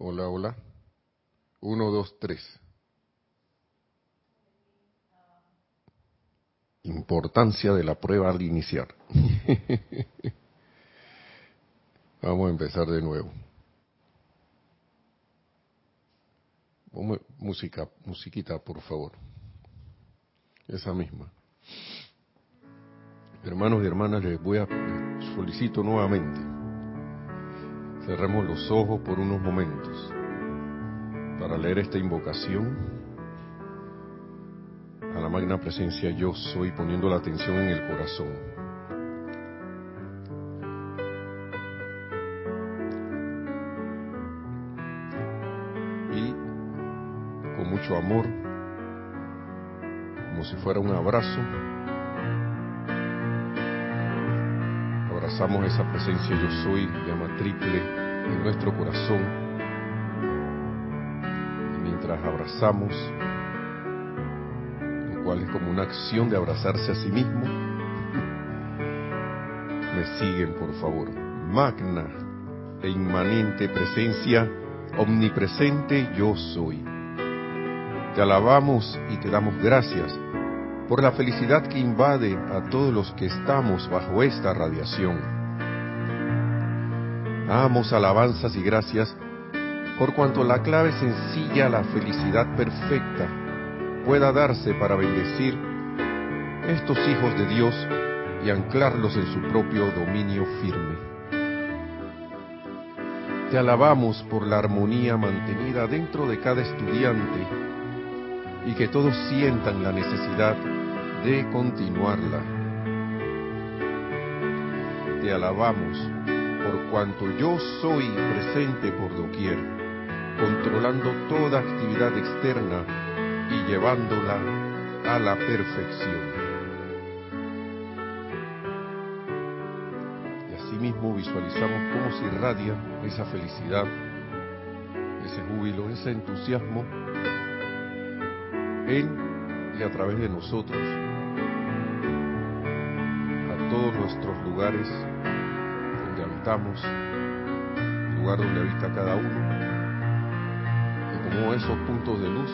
Hola, hola. Uno, dos, tres. Importancia de la prueba al iniciar. Vamos a empezar de nuevo. Música, musiquita, por favor. Esa misma. Hermanos y hermanas, les voy a solicito nuevamente. Cerremos los ojos por unos momentos para leer esta invocación a la magna presencia yo soy, poniendo la atención en el corazón. Y con mucho amor, como si fuera un abrazo, abrazamos esa presencia yo soy, llama triple, en nuestro corazón. Y mientras abrazamos, lo cual es como una acción de abrazarse a sí mismo, me siguen por favor. Magna e inmanente presencia, omnipresente yo soy. Te alabamos y te damos gracias por la felicidad que invade a todos los que estamos bajo esta radiación. Damos alabanzas y gracias por cuanto la clave sencilla a la felicidad perfecta pueda darse para bendecir estos hijos de Dios y anclarlos en su propio dominio firme. Te alabamos por la armonía mantenida dentro de cada estudiante y que todos sientan la necesidad de continuarla. Te alabamos por cuanto yo soy presente por doquier, controlando toda actividad externa y llevándola a la perfección. Y asimismo visualizamos cómo se irradia esa felicidad, ese júbilo, ese entusiasmo en a través de nosotros a todos nuestros lugares donde habitamos, lugar donde habita cada uno, y como esos puntos de luz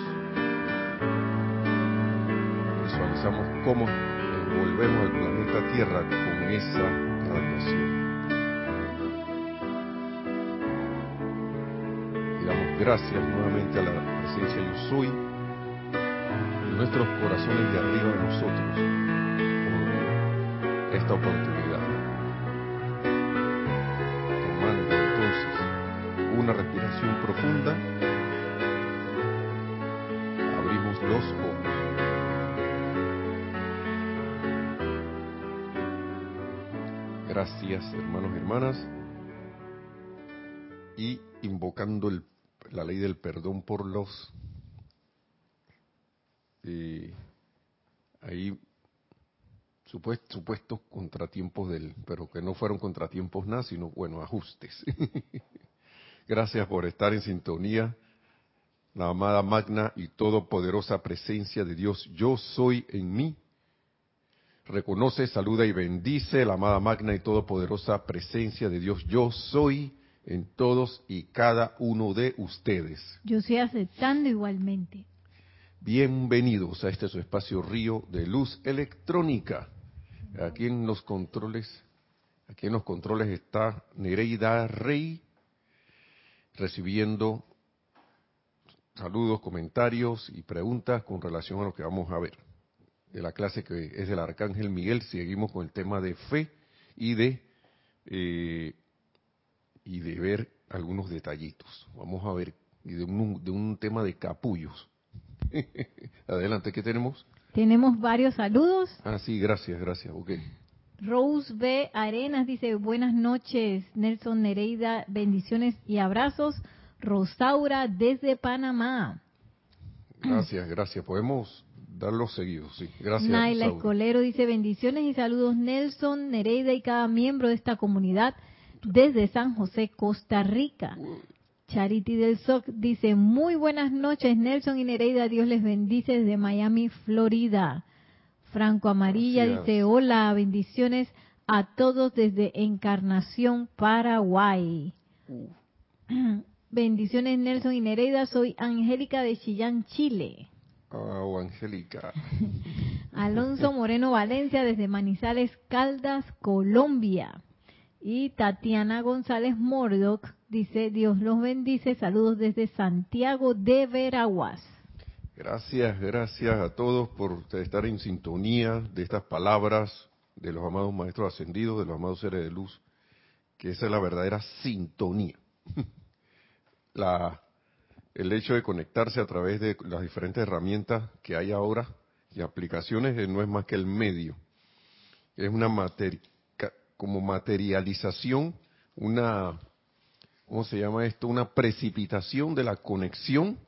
visualizamos cómo envolvemos al planeta Tierra con esa radiación. Y damos gracias nuevamente a la presencia yo soy nuestros corazones de arriba de nosotros por esta oportunidad. Tomando entonces una respiración profunda, abrimos los ojos. Gracias hermanos y hermanas. Y invocando el, la ley del perdón por los eh, ahí supuestos contratiempos del, pero que no fueron contratiempos nada, sino bueno, ajustes. Gracias por estar en sintonía. La amada magna y todopoderosa presencia de Dios, yo soy en mí. Reconoce, saluda y bendice la amada magna y todopoderosa presencia de Dios, yo soy en todos y cada uno de ustedes. Yo estoy aceptando igualmente. Bienvenidos a este su espacio Río de Luz Electrónica. Aquí en los controles, aquí en los controles está Nereida Rey recibiendo saludos, comentarios y preguntas con relación a lo que vamos a ver de la clase que es del Arcángel Miguel. Seguimos con el tema de fe y de eh, y de ver algunos detallitos. Vamos a ver y de un, de un tema de capullos Adelante, ¿qué tenemos? Tenemos varios saludos. Ah, sí, gracias, gracias. Ok. Rose B. Arenas dice, buenas noches, Nelson Nereida, bendiciones y abrazos. Rosaura desde Panamá. Gracias, gracias. Podemos darlos seguidos, sí. Gracias. Naila Escolero dice, bendiciones y saludos Nelson, Nereida y cada miembro de esta comunidad desde San José, Costa Rica. Charity del SOC dice, muy buenas noches Nelson y Nereida, Dios les bendice desde Miami, Florida. Franco Amarilla dice, hola, bendiciones a todos desde Encarnación, Paraguay. Bendiciones Nelson y Nereida, soy Angélica de Chillán, Chile. Oh, Angélica. Alonso Moreno Valencia desde Manizales, Caldas, Colombia. Y Tatiana González Mordoc dice, Dios los bendice, saludos desde Santiago de Veraguas. Gracias, gracias a todos por estar en sintonía de estas palabras de los amados maestros ascendidos, de los amados seres de luz, que esa es la verdadera sintonía. La, el hecho de conectarse a través de las diferentes herramientas que hay ahora y aplicaciones eh, no es más que el medio. Es una materia, como materialización, una, ¿cómo se llama esto? Una precipitación de la conexión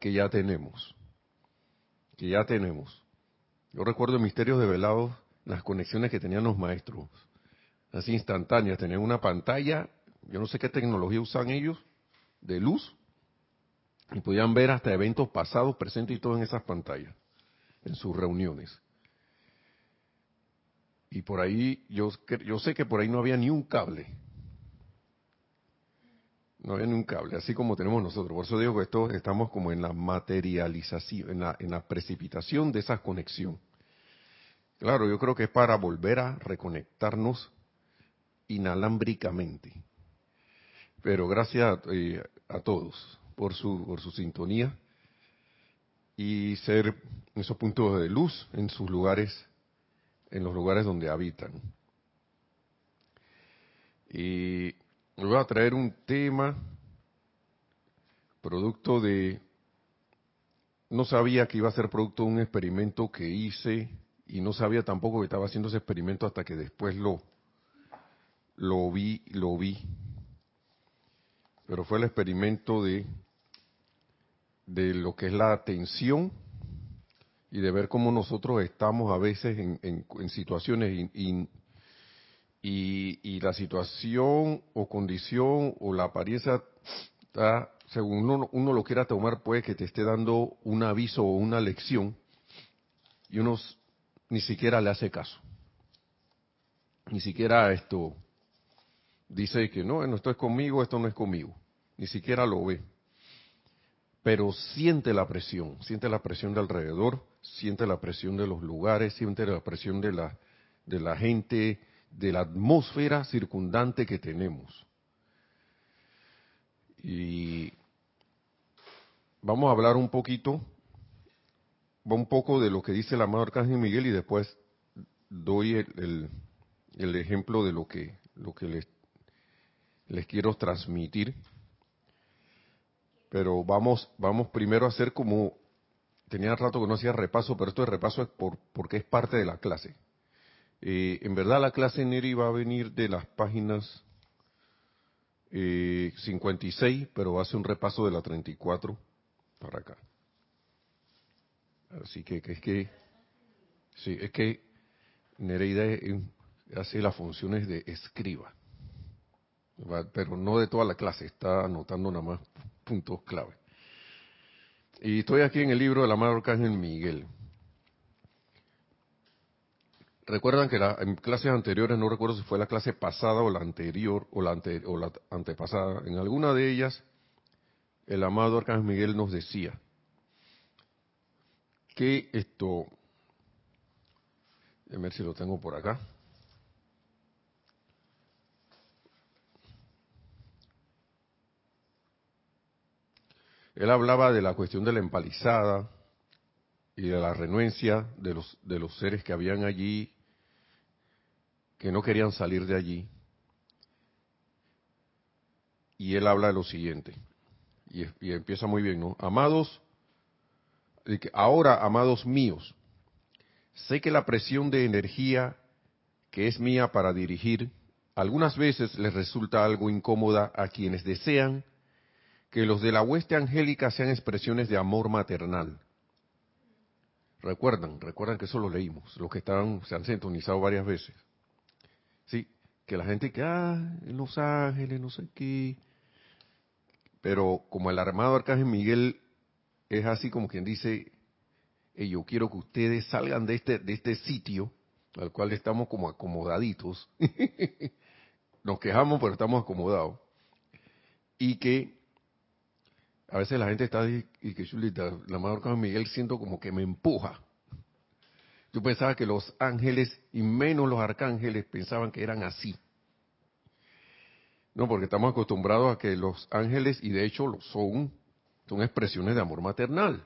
que ya tenemos. Que ya tenemos. Yo recuerdo en Misterios de Velados las conexiones que tenían los maestros. Así instantáneas. Tenían una pantalla, yo no sé qué tecnología usan ellos, de luz y podían ver hasta eventos pasados, presentes y todo en esas pantallas, en sus reuniones. Y por ahí, yo, yo sé que por ahí no había ni un cable. No había ni un cable, así como tenemos nosotros. Por eso digo que esto estamos como en la materialización, en la, en la precipitación de esa conexión. Claro, yo creo que es para volver a reconectarnos inalámbricamente. Pero gracias eh, a, todos por su, por su sintonía y ser esos puntos de luz en sus lugares, en los lugares donde habitan. Y voy a traer un tema producto de no sabía que iba a ser producto de un experimento que hice y no sabía tampoco que estaba haciendo ese experimento hasta que después lo lo vi lo vi pero fue el experimento de, de lo que es la atención y de ver cómo nosotros estamos a veces en, en, situaciones y, y, la situación o condición o la apariencia está, según uno, uno, lo quiera tomar, puede que te esté dando un aviso o una lección y uno ni siquiera le hace caso. Ni siquiera esto dice que no, esto es conmigo, esto no es conmigo ni siquiera lo ve. Pero siente la presión, siente la presión de alrededor, siente la presión de los lugares, siente la presión de la, de la gente, de la atmósfera circundante que tenemos. Y vamos a hablar un poquito, un poco de lo que dice el amado Arcángel Miguel y después doy el, el, ejemplo de lo que, lo que les, les quiero transmitir pero vamos, vamos primero a hacer como, tenía rato que no hacía repaso, pero esto de repaso es por, porque es parte de la clase. Eh, en verdad la clase Neri va a venir de las páginas eh, 56, pero ser un repaso de la 34 para acá. Así que, que es que, sí, es que Nereida hace las funciones de escriba, pero no de toda la clase, está anotando nada más puntos clave. Y estoy aquí en el libro del amado Arcángel Miguel. Recuerdan que en clases anteriores, no recuerdo si fue la clase pasada o la anterior o la, o la antepasada, en alguna de ellas el amado Arcángel Miguel nos decía que esto, a ver si lo tengo por acá, Él hablaba de la cuestión de la empalizada y de la renuencia de los, de los seres que habían allí, que no querían salir de allí. Y él habla de lo siguiente, y, y empieza muy bien, ¿no? Amados, ahora, amados míos, sé que la presión de energía que es mía para dirigir, algunas veces les resulta algo incómoda a quienes desean que los de la hueste angélica sean expresiones de amor maternal. Recuerdan, recuerdan que eso lo leímos, los que estaban, se han sintonizado varias veces. Sí, que la gente que, ah, en Los Ángeles, no sé qué. Pero como el armado Arcángel Miguel es así como quien dice, yo quiero que ustedes salgan de este, de este sitio al cual estamos como acomodaditos. Nos quejamos, pero estamos acomodados. Y que A veces la gente está y, y que chulita, la amado Arcángel Miguel siento como que me empuja. Yo pensaba que los ángeles y menos los arcángeles pensaban que eran así. No, porque estamos acostumbrados a que los ángeles, y de hecho lo son, son expresiones de amor maternal.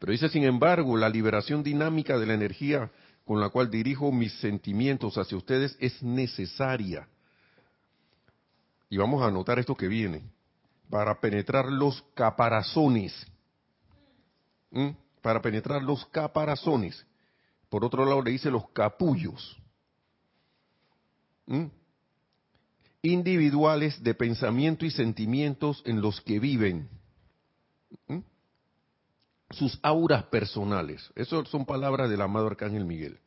Pero dice, sin embargo, la liberación dinámica de la energía con la cual dirijo mis sentimientos hacia ustedes es necesaria. Y vamos a anotar esto que viene, para penetrar los caparazones. ¿Mm? Para penetrar los caparazones. Por otro lado le dice los capullos. ¿Mm? individuales de pensamiento y sentimientos en los que viven. ¿Mm? Sus auras personales. Esas son palabras del amado Arcángel Miguel.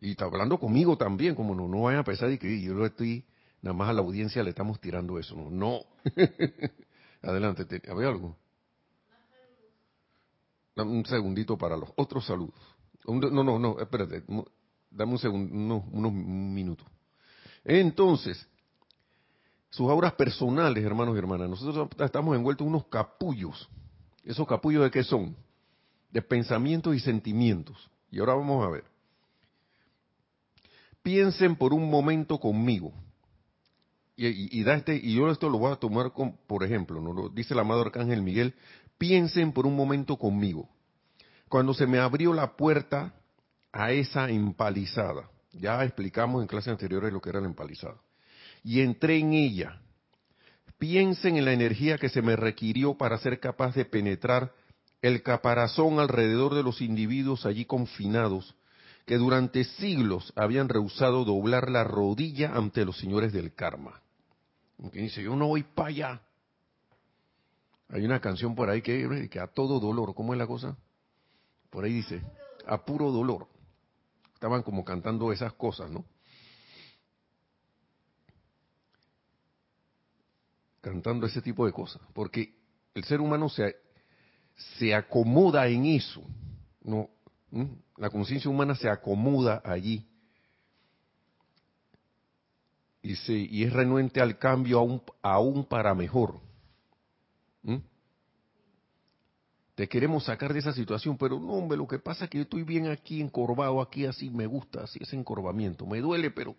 Y está hablando conmigo también, como no, no vayan a pensar que yo lo estoy, nada más a la audiencia le estamos tirando eso. No, no. Adelante, ¿había algo? Dame un segundito para los otros saludos. No, no, no, espérate. Dame un segundo, unos, unos minutos. Entonces, sus auras personales, hermanos y hermanas. Nosotros estamos envueltos en unos capullos. ¿Esos capullos de qué son? De pensamientos y sentimientos. Y ahora vamos a ver. Piensen por un momento conmigo. Y, da este, y yo esto lo voy a tomar por ejemplo, ¿no? lo dice el amado Arcángel Miguel, piensen por un momento conmigo. Cuando se me abrió la puerta a esa empalizada, ya explicamos en clases anteriores lo que era la empalizada y entré en ella. Piensen en la energía que se me requirió para ser capaz de penetrar el caparazón alrededor de los individuos allí confinados, que durante siglos habían rehusado doblar la rodilla ante los señores del karma. Que dice, yo no voy para allá. Hay una canción por ahí que, que a todo dolor, ¿cómo es la cosa? Por ahí dice, a puro dolor. Estaban como cantando esas cosas, ¿no? cantando ese tipo de cosas, porque el ser humano se, se acomoda en eso, no, la conciencia humana se acomoda allí y, se, es renuente al cambio aún, para mejor. Te queremos sacar de esa situación, pero no, hombre, lo que pasa es que yo estoy bien aquí, encorvado, aquí así, me gusta, así ese encorvamiento, me duele, pero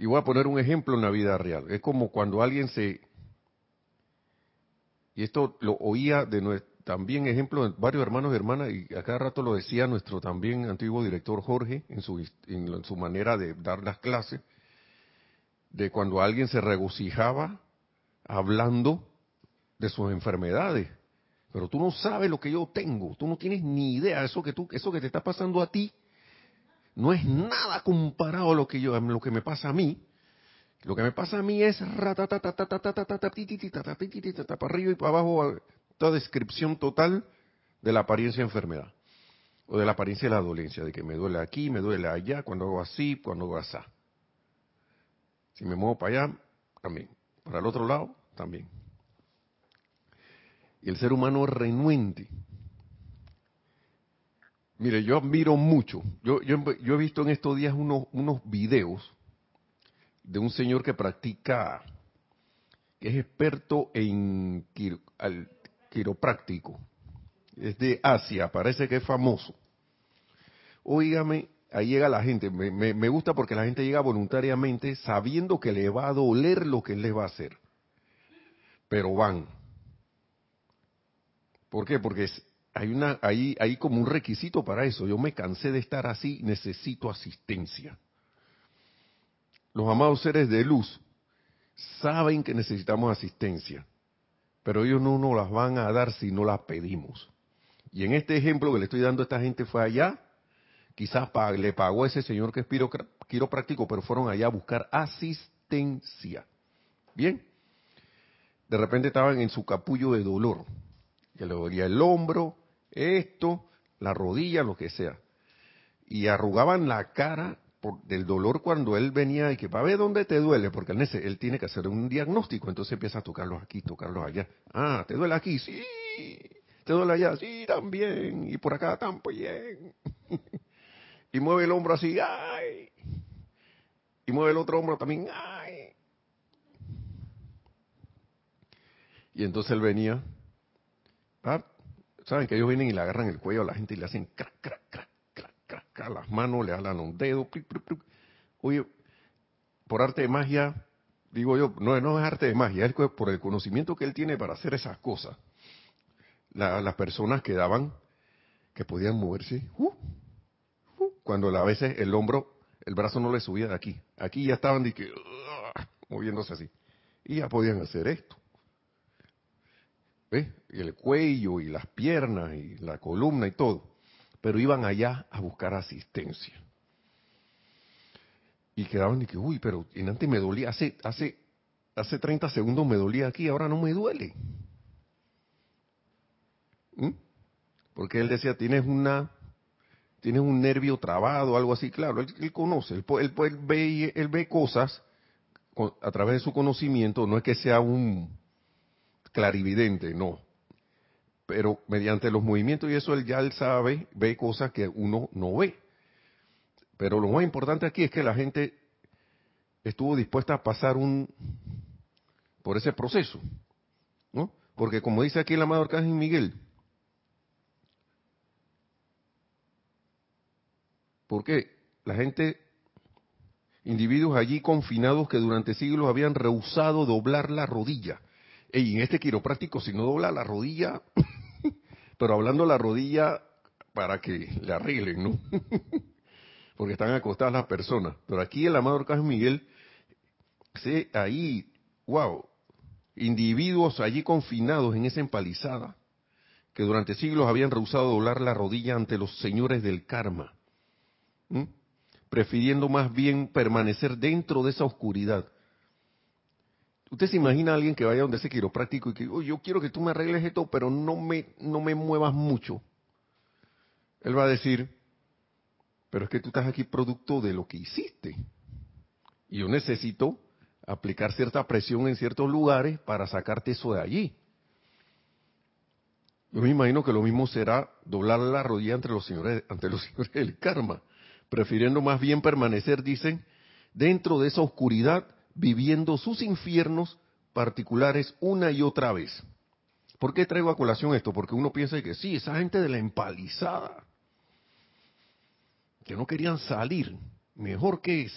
y voy a poner un ejemplo en la vida real. Es como cuando alguien se... Y esto lo oía de también ejemplo de varios hermanos y hermanas, y a cada rato lo decía nuestro también antiguo director Jorge en su, en su manera de dar las clases, de cuando alguien se regocijaba hablando de sus enfermedades. Pero tú no sabes lo que yo tengo, tú no tienes ni idea, eso que tú, eso que te está pasando a ti, no es nada comparado a lo que yo, a lo que me pasa a mí. Lo que me pasa a mí es para arriba y para abajo, descripción total de la apariencia de enfermedad o de la apariencia de la dolencia, de que me duele aquí, me duele allá, cuando hago así, cuando hago así. Si me muevo para allá, también. Para el otro lado, también. Y el ser humano renuente Mire, yo admiro mucho. Yo, yo, he visto en estos días unos, unos videos de un señor que practica, que es experto en quiropráctico. Es de Asia, parece que es famoso. Óigame, ahí llega la gente. Me, gusta porque la gente llega voluntariamente sabiendo que le va a doler lo que él les va a hacer. Pero van. ¿Por qué? Porque hay una hay, hay como un requisito para eso. Yo me cansé de estar así, necesito asistencia. Los amados seres de luz saben que necesitamos asistencia, pero ellos no nos las van a dar si no las pedimos. Y en este ejemplo que le estoy dando a esta gente fue allá, quizás le pagó a ese señor que es quiropráctico, pero fueron allá a buscar asistencia. Bien, de repente estaban en su capullo de dolor, que le dolía el hombro, esto, la rodilla, lo que sea. Y arrugaban la cara del dolor cuando él venía y que para ver dónde te duele, porque él, él tiene que hacer un diagnóstico, entonces empieza a tocarlos aquí, tocarlos allá. Ah, ¿te duele aquí? Sí. ¿Te duele allá? Sí, también. Y por acá también. y mueve el hombro así, ¡ay! Y mueve el otro hombro también, ¡ay! Y entonces él venía, ah, saben que ellos vienen y le agarran el cuello a la gente y le hacen crack, las manos, le jalan un dedo, plic. oye, por arte de magia, digo yo, no, no es arte de magia, es por el conocimiento que él tiene para hacer esas cosas. La- las personas quedaban, que podían moverse, uh, uh, cuando a veces el hombro, el brazo no le subía de aquí. Aquí ya estaban de que, uh, moviéndose así. Y ya podían hacer esto. ¿Ves? Y el cuello y las piernas y la columna y todo. Pero iban allá a buscar asistencia. Y quedaban de que, uy, pero en antes me dolía, hace, hace, hace 30 segundos me dolía aquí, ahora no me duele. ¿Mm? Porque él decía, tienes una, tienes un nervio trabado, algo así, claro, él, conoce, él, él, él ve, él ve cosas a través de su conocimiento, no es que sea un clarividente, no. Pero mediante los movimientos y eso, él ya él sabe, ve cosas que uno no ve. Pero lo más importante aquí es que la gente estuvo dispuesta a pasar un por ese proceso, ¿no? Porque como dice aquí el amado Arcángel Miguel, porque la gente, individuos allí confinados que durante siglos habían rehusado doblar la rodilla. Y en este quiropráctico, si no dobla la rodilla, pero hablando la rodilla para que le arreglen, ¿no? Porque están acostadas las personas. Pero aquí el amado Arcángel Miguel, sí, ahí, wow, individuos allí confinados en esa empalizada, que durante siglos habían rehusado doblar la rodilla ante los señores del karma. Prefiriendo más bien permanecer dentro de esa oscuridad. Usted se imagina a alguien que vaya donde ese quiropráctico y que, "Oye, yo quiero que tú me arregles esto, pero no me, no me muevas mucho. Él va a decir, pero es que tú estás aquí producto de lo que hiciste. Y yo necesito aplicar cierta presión en ciertos lugares para sacarte eso de allí. Yo me imagino que lo mismo será doblar la rodilla ante los señores, ante los señores del karma prefiriendo más bien permanecer, dicen, dentro de esa oscuridad, viviendo sus infiernos particulares una y otra vez. ¿Por qué traigo a colación esto? Porque uno piensa que sí, esa gente de la empalizada, que no querían salir, mejor que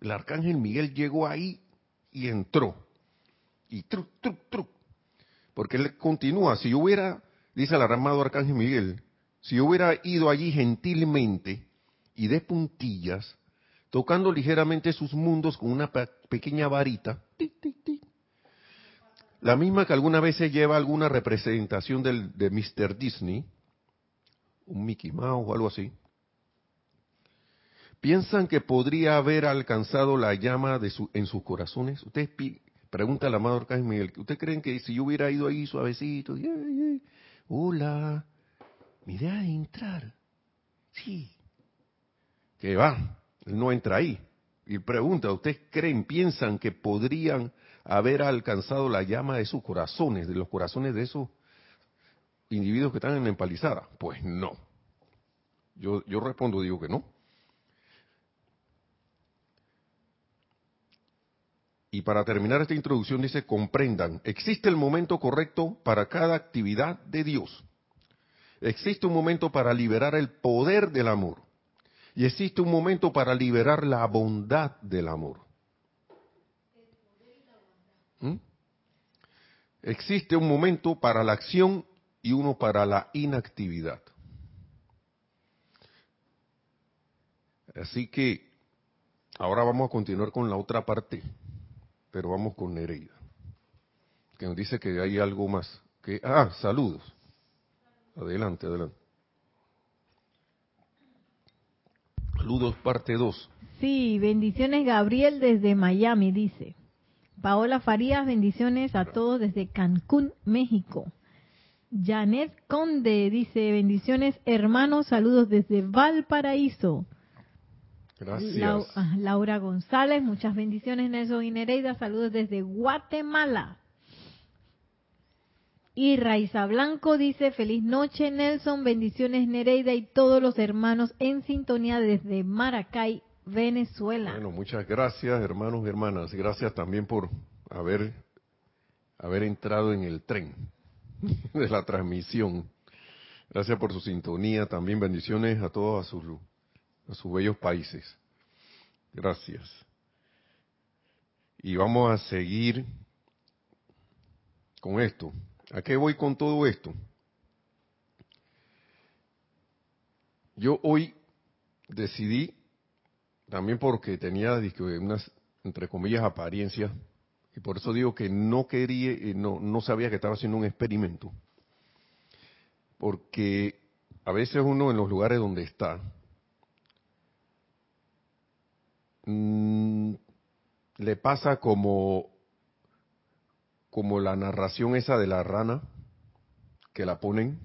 el arcángel Miguel llegó ahí y entró. Y truc, truc, truc. Porque él continúa, si hubiera, dice el armado arcángel Miguel, si hubiera ido allí gentilmente, y de puntillas, tocando ligeramente sus mundos con una pequeña varita, la misma que alguna vez se lleva alguna representación del, de Mr. Disney, un Mickey Mouse o algo así, piensan que podría haber alcanzado la llama en sus corazones. Ustedes pregunta al amado Arcángel Miguel, ¿ustedes creen que si yo hubiera ido ahí suavecito, hola, mi idea de entrar, sí, que va, él no entra ahí. Y pregunta, ¿ustedes creen, piensan que podrían haber alcanzado la llama de sus corazones, de los corazones de esos individuos que están en la empalizada? Pues no. Yo, yo respondo, digo que no. Y para terminar esta introducción dice, comprendan, existe el momento correcto para cada actividad de Dios. Existe un momento para liberar el poder del amor. Y existe un momento para liberar la bondad del amor. ¿Mm? Existe un momento para la acción y uno para la inactividad. Así que ahora vamos a continuar con la otra parte, pero vamos con Nereida, que nos dice que hay algo más. Que, ah, saludos. Adelante, adelante. Saludos, parte 2. Sí, bendiciones Gabriel desde Miami, dice. Paola Farías, bendiciones a todos desde Cancún, México. Janet Conde dice, bendiciones hermanos, saludos desde Valparaíso. Gracias. Ah, Laura González, muchas bendiciones Nelson y Nereida, saludos desde Guatemala. Y Raiza Blanco dice, feliz noche Nelson, bendiciones Nereida y todos los hermanos en sintonía desde Maracay, Venezuela. Bueno, muchas gracias, hermanos y hermanas. Gracias también por haber haber entrado en el tren de la transmisión. Gracias por su sintonía. También bendiciones a todos a sus, a sus bellos países. Gracias. Y vamos a seguir con esto. ¿A qué voy con todo esto? Yo hoy decidí, también porque tenía unas, entre comillas, apariencias, y por eso digo que no quería, eh, no, no sabía que estaba haciendo un experimento, porque a veces uno en los lugares donde está, mmm, le pasa como, como la narración esa de la rana, que la ponen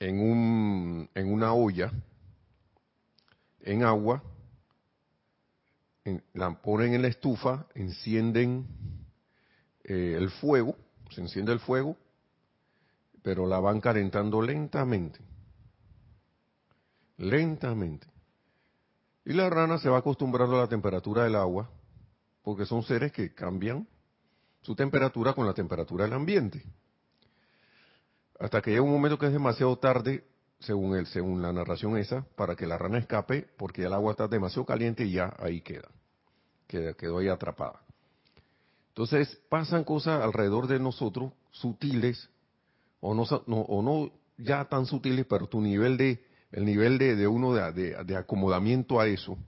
en, un, en una olla, en agua, la ponen en la estufa, encienden eh, el fuego, se enciende el fuego, pero la van calentando lentamente, lentamente. Y la rana se va acostumbrando a la temperatura del agua porque son seres que cambian su temperatura con la temperatura del ambiente. Hasta que llega un momento que es demasiado tarde, según él, según la narración esa, para que la rana escape, porque el agua está demasiado caliente y ya ahí queda, quedó ahí atrapada. Entonces pasan cosas alrededor de nosotros sutiles o no, o no ya tan sutiles, pero tu nivel de el nivel de, de uno de, de acomodamiento a eso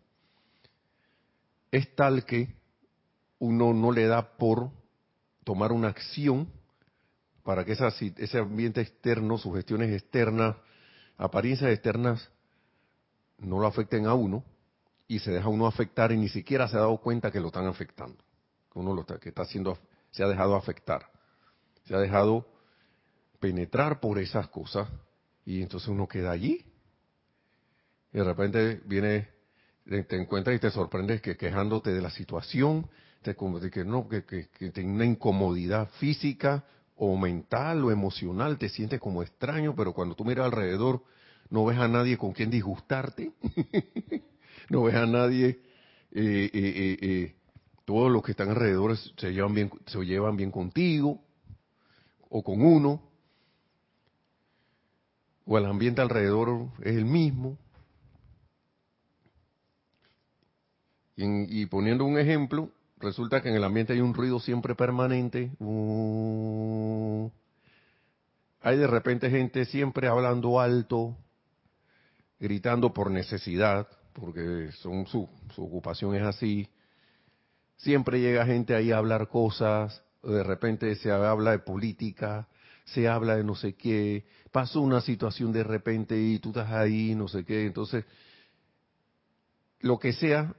es tal que uno no le da por tomar una acción para que ese ambiente externo, sugestiones externas, apariencias externas, no lo afecten a uno y se deja uno afectar y ni siquiera se ha dado cuenta que lo están afectando, que uno lo está, que está haciendo, se ha dejado afectar, se ha dejado penetrar por esas cosas y entonces uno queda allí. Y de repente viene, te encuentras y te sorprendes que quejándote de la situación, de, como de que no, que, que, que tiene una incomodidad física o mental o emocional, te sientes como extraño, pero cuando tú miras alrededor no ves a nadie con quien disgustarte, no ves a nadie, eh, eh, eh, todos los que están alrededor se llevan bien, se llevan bien contigo o con uno, o el ambiente alrededor es el mismo. y poniendo un ejemplo, resulta que en el ambiente hay un ruido siempre permanente. Hay de repente gente siempre hablando alto, gritando por necesidad, porque son su, su ocupación es así. Siempre llega gente ahí a hablar cosas, de repente se habla de política, se habla de no sé qué, pasó una situación de repente y tú estás ahí, no sé qué, entonces lo que sea,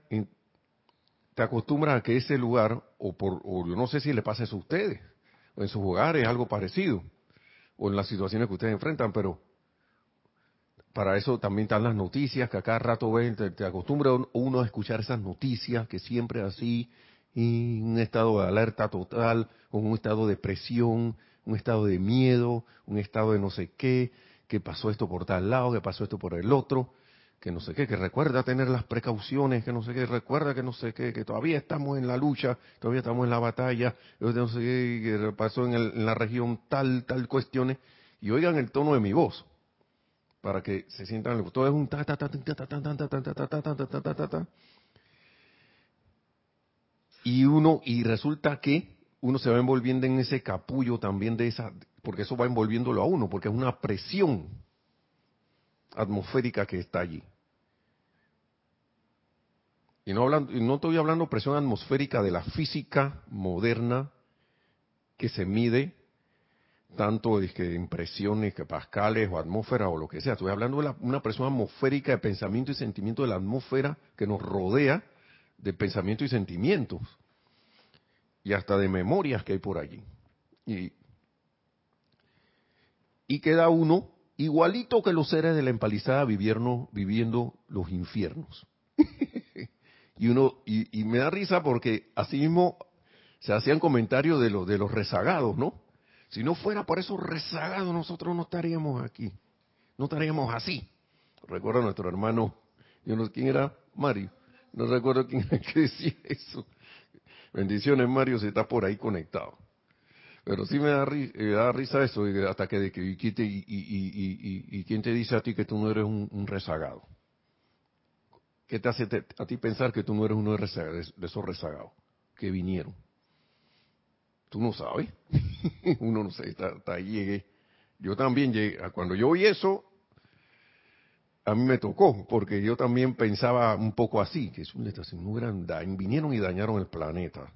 te acostumbras a que ese lugar, o, por, o no sé si le pasa eso a ustedes, o en sus hogares algo parecido, o en las situaciones que ustedes enfrentan, pero para eso también están las noticias, que a cada rato ven, te, te acostumbra uno a escuchar esas noticias, que siempre así, y un estado de alerta total, con un estado de presión, un estado de miedo, un estado de no sé qué, que pasó esto por tal lado, que pasó esto por el otro, que no sé qué, que recuerda tener las precauciones, que no sé qué, recuerda que no sé qué, que todavía estamos en la lucha, todavía estamos en la batalla, no sé qué, que pasó en, la región tal, tal cuestiones, y oigan el tono de mi voz, para que se sientan, todo es un ta ta ta ta ta ta ta ta ta ta ta ta ta y uno, y resulta que uno se va envolviendo en ese capullo también de esa, porque eso va envolviéndolo a uno, porque es una presión atmosférica que está allí. Y no, hablando, no estoy hablando presión atmosférica de la física moderna que se mide tanto de impresiones, que pascales o atmósfera o lo que sea. Estoy hablando de una presión atmosférica de pensamiento y sentimiento de la atmósfera que nos rodea de pensamiento y sentimientos. Y hasta de memorias que hay por allí. Y, y queda uno igualito que los seres de la empalizada viviendo, viviendo los infiernos. y uno y, me da risa porque así mismo se hacían comentarios de los de los rezagados, ¿no? Si no fuera por esos rezagados nosotros no estaríamos aquí, no estaríamos así. Recuerdo a nuestro hermano, yo no sé quién era Mario, no recuerdo quién era que decía eso. Bendiciones Mario, si está por ahí conectado. Pero sí me da, da risa eso, hasta que, de y, y, y, quién te dice a ti que tú no eres un, rezagado. ¿Qué te hace a ti pensar que tú no eres uno de, esos rezagados que vinieron? Tú no sabes. uno no sé, está, ahí llegué. Yo también llegué. Cuando yo oí eso, a mí me tocó, porque yo también pensaba un poco así, que es una estación muy grande, vinieron y dañaron el planeta.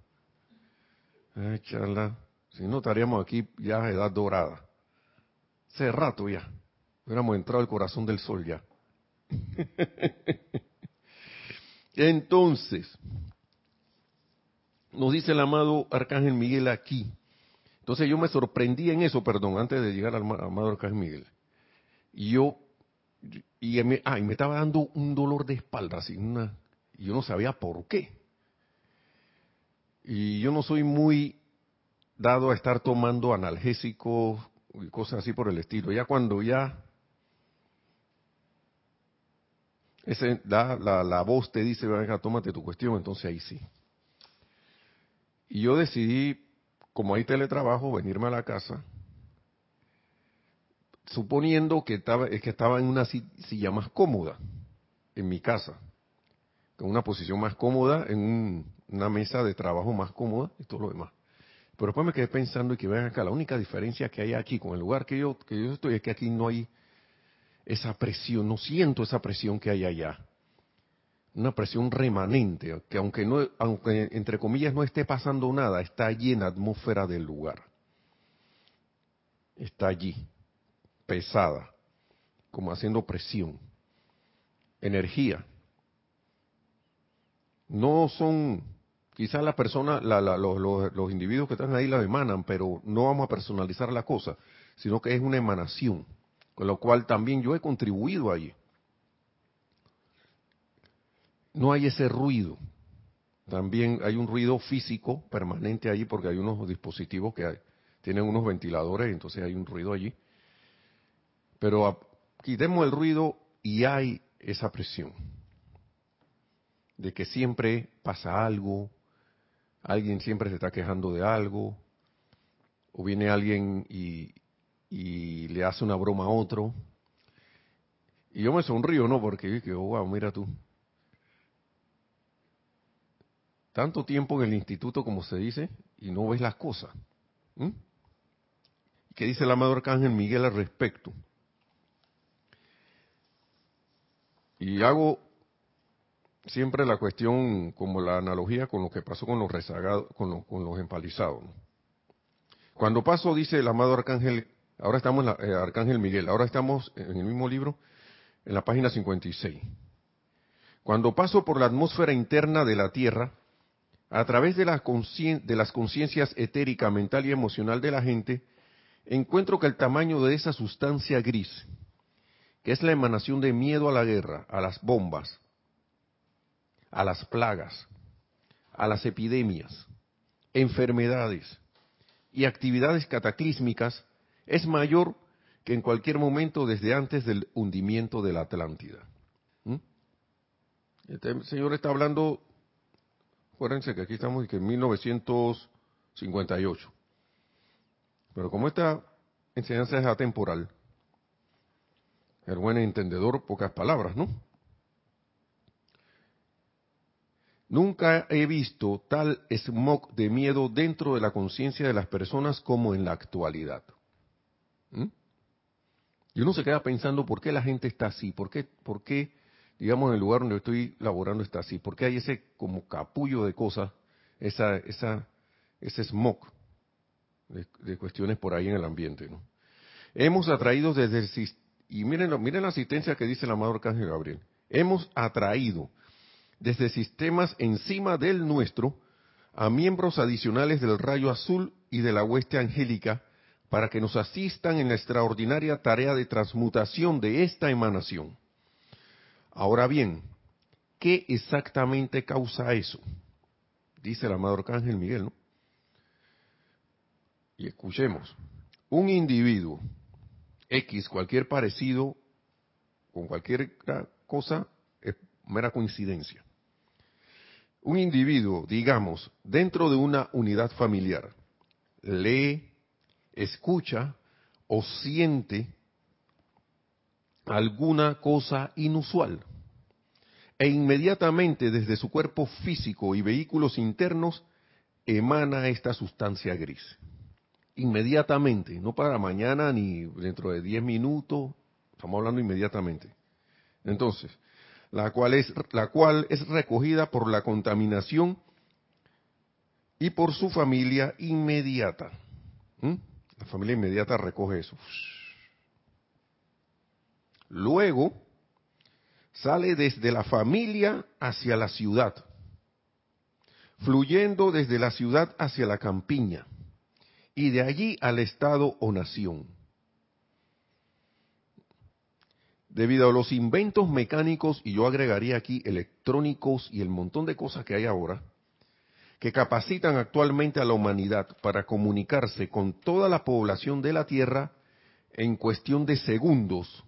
Charla. Si no, estaríamos aquí ya a edad dorada. Hace rato ya. Hubiéramos entrado al corazón del sol ya. Entonces, nos dice el amado Arcángel Miguel aquí. Entonces yo me sorprendí en eso, perdón, antes de llegar al amado Arcángel Miguel. Y yo, y me, ah, me estaba dando un dolor de espalda, así, una, y yo no sabía por qué. Y yo no soy muy dado a estar tomando analgésicos y cosas así por el estilo. Ya cuando ya ese, la, la, voz te dice, venga, tómate tu cuestión, entonces ahí sí. Y yo decidí, como hay teletrabajo, venirme a la casa, suponiendo que estaba, es que estaba en una silla más cómoda en mi casa, con una posición más cómoda, en una mesa de trabajo más cómoda y todo lo demás. Pero después me quedé pensando y que vean acá, la única diferencia que hay aquí con el lugar que yo, que yo estoy es que aquí no hay esa presión, no siento esa presión que hay allá. Una presión remanente, que aunque no, aunque entre comillas no esté pasando nada, está allí en la atmósfera del lugar. Está allí, pesada, como haciendo presión. Energía. No son Quizás la persona, los, individuos que están ahí la emanan, pero no vamos a personalizar la cosa, sino que es una emanación, con lo cual también yo he contribuido allí. No hay ese ruido. También hay un ruido físico permanente allí porque hay unos dispositivos que tienen unos ventiladores, entonces hay un ruido allí. Pero quitemos el ruido y hay esa presión de que siempre pasa algo, alguien siempre se está quejando de algo, o viene alguien y, le hace una broma a otro. Y yo me sonrío, ¿no? Porque dije, oh, wow, mira tú. Tanto tiempo en el instituto, como se dice, y no ves las cosas. ¿Qué dice el amado Arcángel Miguel al respecto? Y hago siempre la cuestión, como la analogía con lo que pasó con los rezagados, con, los empalizados. Cuando paso, dice el amado Arcángel, ahora estamos en la, eh, Arcángel Miguel, ahora estamos en el mismo libro, en la página 56. Cuando paso por la atmósfera interna de la Tierra, a través de, de las conciencias etérica, mental y emocional de la gente, encuentro que el tamaño de esa sustancia gris, que es la emanación de miedo a la guerra, a las bombas, a las plagas, a las epidemias, enfermedades y actividades cataclísmicas es mayor que en cualquier momento desde antes del hundimiento de la Atlántida. ¿Mm? Este señor está hablando, acuérdense que aquí estamos en 1958. Pero como esta enseñanza es atemporal, el buen entendedor, pocas palabras, ¿no? Nunca he visto tal smog de miedo dentro de la conciencia de las personas como en la actualidad. ¿Mm? Y uno se queda pensando por qué la gente está así, por qué, por qué, digamos, el lugar donde estoy laborando está así, por qué hay ese como capullo de cosas, esa, esa, ese smog de, cuestiones por ahí en el ambiente. ¿no? Hemos atraído desde el, y miren, miren la asistencia que dice el amado Arcángel Gabriel, hemos atraído desde sistemas encima del nuestro a miembros adicionales del rayo azul y de la hueste angélica para que nos asistan en la extraordinaria tarea de transmutación de esta emanación. Ahora bien, ¿qué exactamente causa eso? Dice el amado Arcángel Miguel, ¿no? Y escuchemos, un individuo X, cualquier parecido con cualquier cosa, es mera coincidencia un individuo, digamos, dentro de una unidad familiar, lee, escucha o siente alguna cosa inusual e inmediatamente desde su cuerpo físico y vehículos internos emana esta sustancia gris. Inmediatamente, no para mañana ni dentro de 10 minutos, estamos hablando inmediatamente. Entonces, la cual es, la cual es recogida por la contaminación y por su familia inmediata. ¿Mm? La familia inmediata recoge eso. Luego, sale desde la familia hacia la ciudad, fluyendo desde la ciudad hacia la campiña y de allí al estado o nación. Debido a los inventos mecánicos, y yo agregaría aquí electrónicos y el montón de cosas que hay ahora, que capacitan actualmente a la humanidad para comunicarse con toda la población de la Tierra en cuestión de segundos,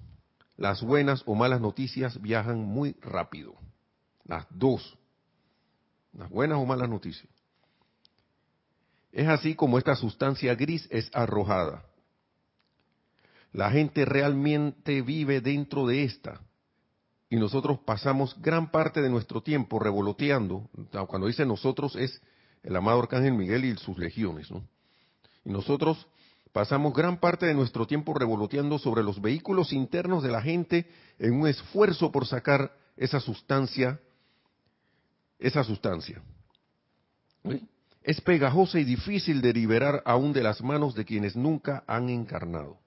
las buenas o malas noticias viajan muy rápido. Las dos. Las buenas o malas noticias. Es así como esta sustancia gris es arrojada. La gente realmente vive dentro de esta. Y nosotros pasamos gran parte de nuestro tiempo revoloteando. Cuando dice nosotros es el amado Arcángel Miguel y sus legiones. ¿no? Y nosotros Pasamos gran parte de nuestro tiempo revoloteando sobre los vehículos internos de la gente en un esfuerzo por sacar esa sustancia, esa sustancia. Es pegajosa y difícil de liberar aún de las manos de quienes nunca han encarnado.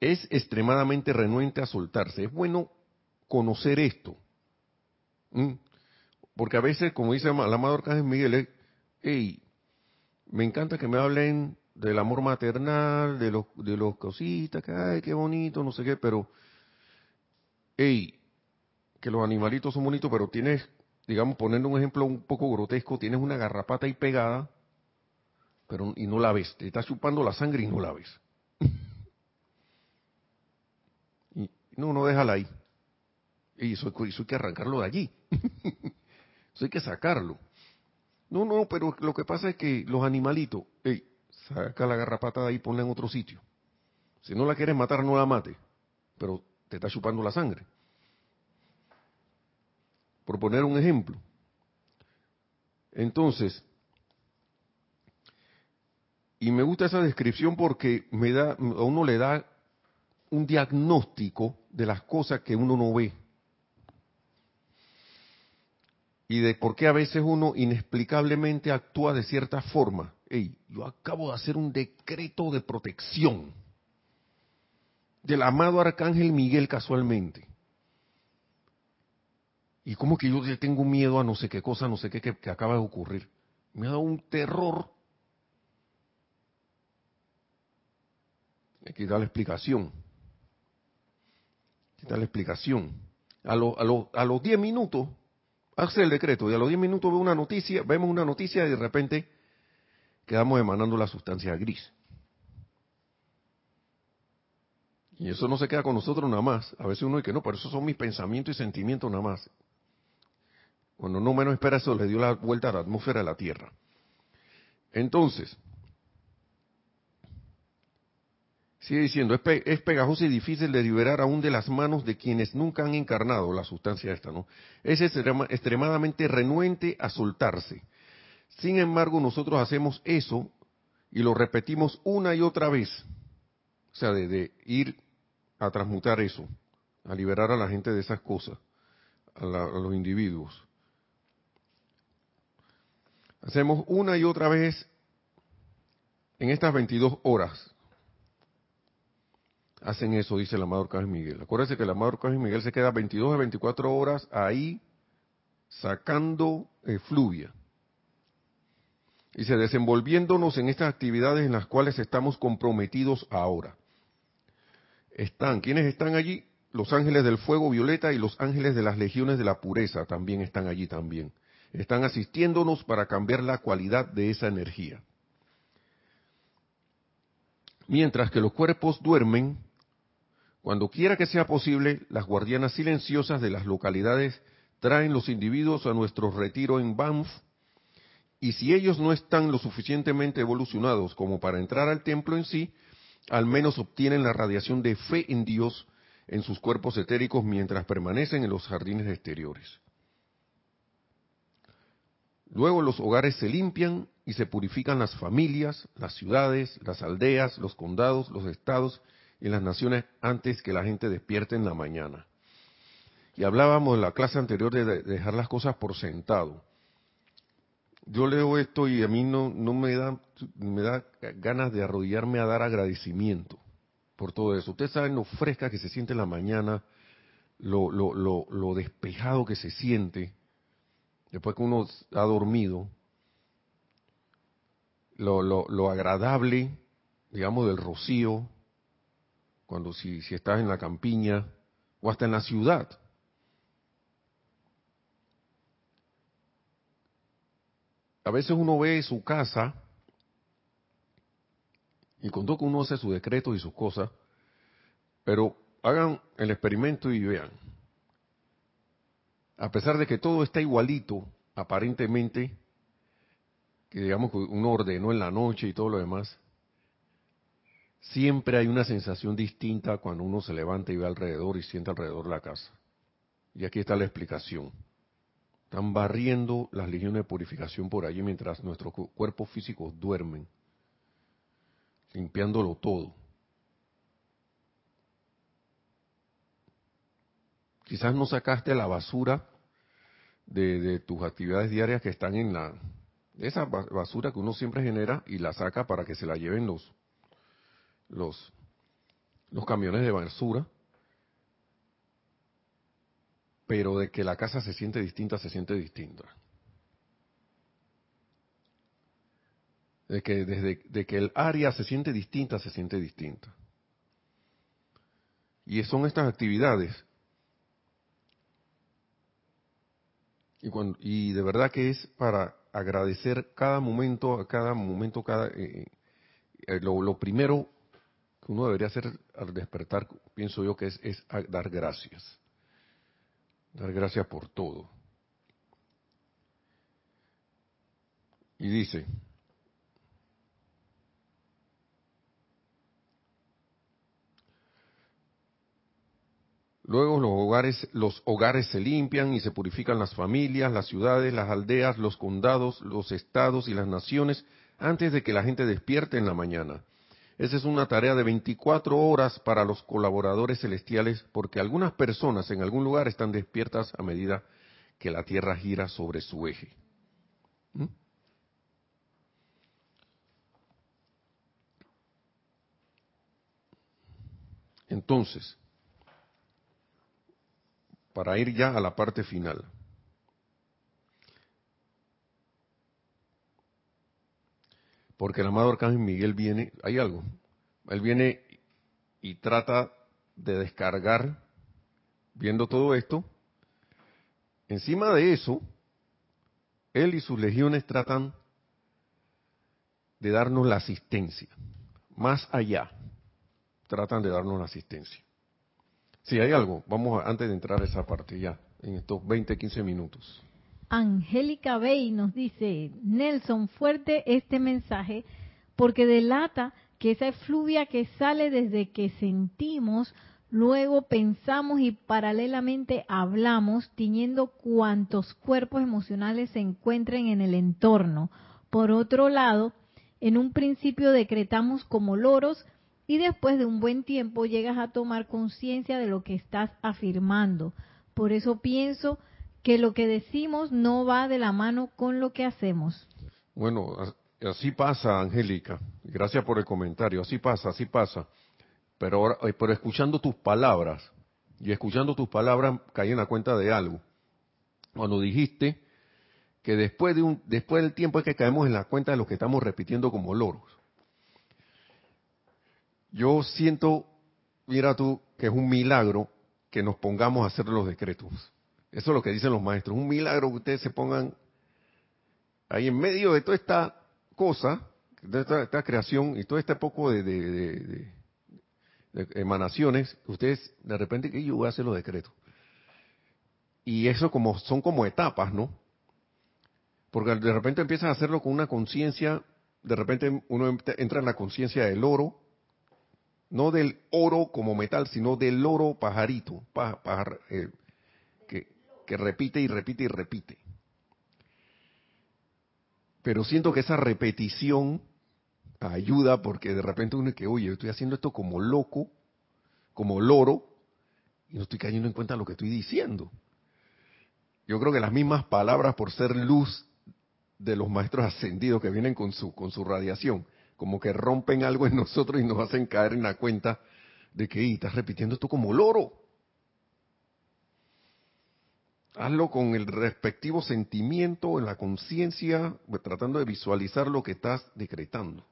Es extremadamente renuente a soltarse. Es bueno conocer esto. Porque a veces, como dice el amado Arcángel Miguel, hey, me encanta que me hablen del amor maternal, de los, de los cositas, que ay, qué bonito, no sé qué, pero, hey, que los animalitos son bonitos, pero tienes, digamos, poniendo un ejemplo un poco grotesco, tienes una garrapata ahí pegada, pero y no la ves, te está chupando la sangre y no la ves. y, no, no déjala ahí. Y eso, eso hay que arrancarlo de allí. eso hay que sacarlo. No, no, pero lo que pasa es que los animalitos, hey, saca la garrapata de ahí y ponla en otro sitio. Si no la quieres matar, no la mate, pero te está chupando la sangre. Por poner un ejemplo. Entonces, y me gusta esa descripción porque me da, a uno le da un diagnóstico de las cosas que uno no ve y de por qué a veces uno inexplicablemente actúa de cierta forma. Ey, yo acabo de hacer un decreto de protección del amado arcángel Miguel casualmente. Y como que yo tengo miedo a no sé qué cosa, no sé qué que, acaba de ocurrir. Me ha dado un terror. Aquí da la explicación. Da la explicación. A, a, a los 10 minutos hace el decreto y a los 10 minutos ve una noticia, vemos una noticia y de repente quedamos emanando la sustancia gris. Y eso no se queda con nosotros nada más. A veces uno dice que no, pero esos son mis pensamientos y sentimientos nada más. Cuando no menos espera eso, le dio la vuelta a la atmósfera de la Tierra. Entonces, sigue diciendo, es, pegajoso y difícil de liberar aún de las manos de quienes nunca han encarnado la sustancia esta, ¿no? Es extremadamente renuente a soltarse. Sin embargo, nosotros hacemos eso y lo repetimos una y otra vez. O sea, de, ir a transmutar eso, a liberar a la gente de esas cosas, a, a los individuos. Hacemos una y otra vez en estas 22 horas hacen eso, dice el amado Arcángel Miguel. Acuérdense que el amado Arcángel Miguel se queda 22 a 24 horas ahí sacando fluvia. Dice, desenvolviéndonos en estas actividades en las cuales estamos comprometidos ahora. Están, ¿quiénes están allí? Los ángeles del fuego violeta y los ángeles de las legiones de la pureza también están allí también. Están asistiéndonos para cambiar la cualidad de esa energía. Mientras que los cuerpos duermen, cuando quiera que sea posible, las guardianas silenciosas de las localidades traen los individuos a nuestro retiro en Banff y si ellos no están lo suficientemente evolucionados como para entrar al templo en sí, al menos obtienen la radiación de fe en Dios en sus cuerpos etéricos mientras permanecen en los jardines exteriores. Luego los hogares se limpian y se purifican las familias, las ciudades, las aldeas, los condados, los estados y las naciones antes que la gente despierte en la mañana. Y hablábamos en la clase anterior de dejar las cosas por sentado. Yo leo esto y a mí no, no me, da, me da ganas de arrodillarme a dar agradecimiento por todo eso. Ustedes saben lo fresca que se siente en la mañana, lo, lo, lo, lo despejado que se siente después que uno ha dormido, lo, lo, lo agradable, digamos, del rocío, cuando si, estás en la campiña o hasta en la ciudad. A veces uno ve su casa y con todo que uno hace su decreto y sus cosas, pero hagan el experimento y vean a pesar de que todo está igualito, aparentemente, que digamos que uno ordenó en la noche y todo lo demás, siempre hay una sensación distinta cuando uno se levanta y ve alrededor y siente alrededor la casa. Y aquí está la explicación. Están barriendo las legiones de purificación por allí mientras nuestros cuerpos físicos duermen, limpiándolo todo. Quizás no sacaste la basura de, tus actividades diarias que están en la esa basura que uno siempre genera y la saca para que se la lleven los los los camiones de basura pero de que la casa se siente distinta se siente distinta. De que desde de que el área se siente distinta se siente distinta. Y son estas actividades. Y, de verdad que es para agradecer cada momento, cada momento, cada eh, eh, lo, primero uno debería hacer al despertar, pienso yo que es, es dar gracias. Dar gracias por todo. Y dice, Luego los hogares, los hogares se limpian y se purifican las familias, las ciudades, las aldeas, los condados, los estados y las naciones antes de que la gente despierte en la mañana. Esa es una tarea de 24 horas para los colaboradores celestiales porque algunas personas en algún lugar están despiertas a medida que la Tierra gira sobre su eje. ¿Mm? Entonces, para ir ya a la parte final. Porque el amado Arcángel Miguel viene, hay algo, él viene y trata de descargar, viendo todo esto, encima de eso, él y sus legiones tratan de darnos la asistencia, más allá, tratan de darnos la asistencia. Si hay algo, vamos antes de entrar a esa parte ya, en estos 20, 15 minutos. Angélica Bey nos dice, Nelson, fuerte este mensaje porque delata que esa efluvia que sale desde que sentimos, luego pensamos y paralelamente hablamos, tiñendo cuantos cuerpos emocionales se encuentren en el entorno. Por otro lado, en un principio decretamos como loros y después de un buen tiempo llegas a tomar conciencia de lo que estás afirmando. Por eso pienso que lo que decimos no va de la mano con lo que hacemos. Bueno, así pasa, Angélica. Gracias por el comentario. Así pasa, así pasa. Pero, ahora, eh, pero escuchando tus palabras, y escuchando tus palabras caí en la cuenta de algo. Cuando dijiste que después, de un, después del tiempo es que caemos en la cuenta de lo que estamos repitiendo como loros. Yo siento, mira tú, que es un milagro que nos pongamos a hacer los decretos. Eso es lo que dicen los maestros. Un milagro que ustedes se pongan ahí en medio de toda esta cosa, de esta, creación y todo este poco de, emanaciones, ustedes de repente que yo voy a hacer los decretos. Y eso como son como etapas, ¿no? Porque de repente empiezas a hacerlo con una conciencia, de repente uno entra en la conciencia del oro, no del oro como metal, sino del oro pajarito, eh, que, repite y repite y repite. Pero siento que esa repetición ayuda porque de repente uno es que, oye, yo estoy haciendo esto como loco, como loro, y no estoy cayendo en cuenta lo que estoy diciendo. Yo creo que las mismas palabras, por ser luz de los maestros ascendidos que vienen con su, con su radiación, como que rompen algo en nosotros y nos hacen caer en la cuenta de que estás repitiendo esto como loro. Hazlo con el respectivo sentimiento, en la conciencia, tratando de visualizar lo que estás decretando.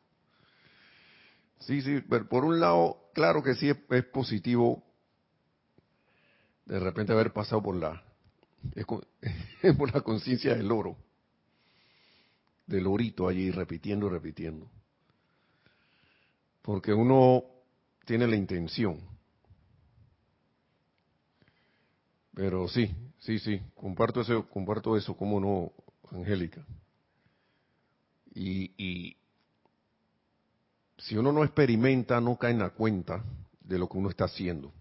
Sí, sí, pero por un lado, claro que sí es, positivo de repente haber pasado por la por la conciencia del oro, del orito allí repitiendo y repitiendo. Porque uno tiene la intención. Pero sí, sí, sí, comparto eso, comparto eso, como no, Angélica. Y, y, si uno no experimenta, no cae en la cuenta de lo que uno está haciendo.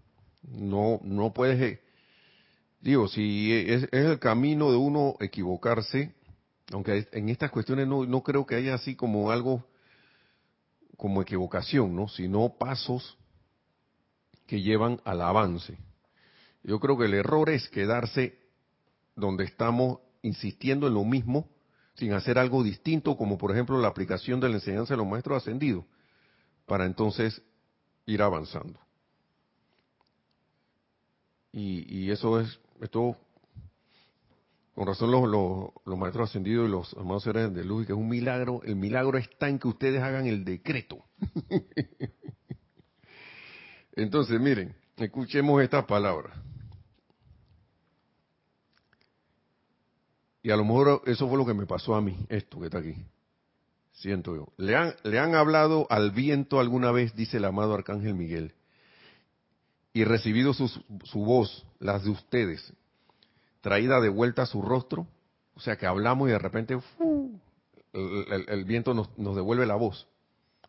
No, no puedes, eh, digo, si es, el camino de uno equivocarse, aunque en estas cuestiones no, no creo que haya así como algo como equivocación, ¿no? Sino pasos que llevan al avance. Yo creo que el error es quedarse donde estamos insistiendo en lo mismo sin hacer algo distinto, como por ejemplo la aplicación de la enseñanza de los maestros ascendidos para entonces ir avanzando. Y, eso es, esto, con razón los, los, maestros ascendidos y los amados seres de luz, que es un milagro, el milagro está en que ustedes hagan el decreto. entonces, miren, escuchemos estas palabras. Y a lo mejor eso fue lo que me pasó a mí, esto que está aquí siento yo. ¿Le han, ¿Le han hablado al viento alguna vez, dice el amado Arcángel Miguel, y recibido su, su voz, las de ustedes, traída de vuelta a su rostro? O sea, que hablamos y de repente el, viento nos, nos, devuelve la voz.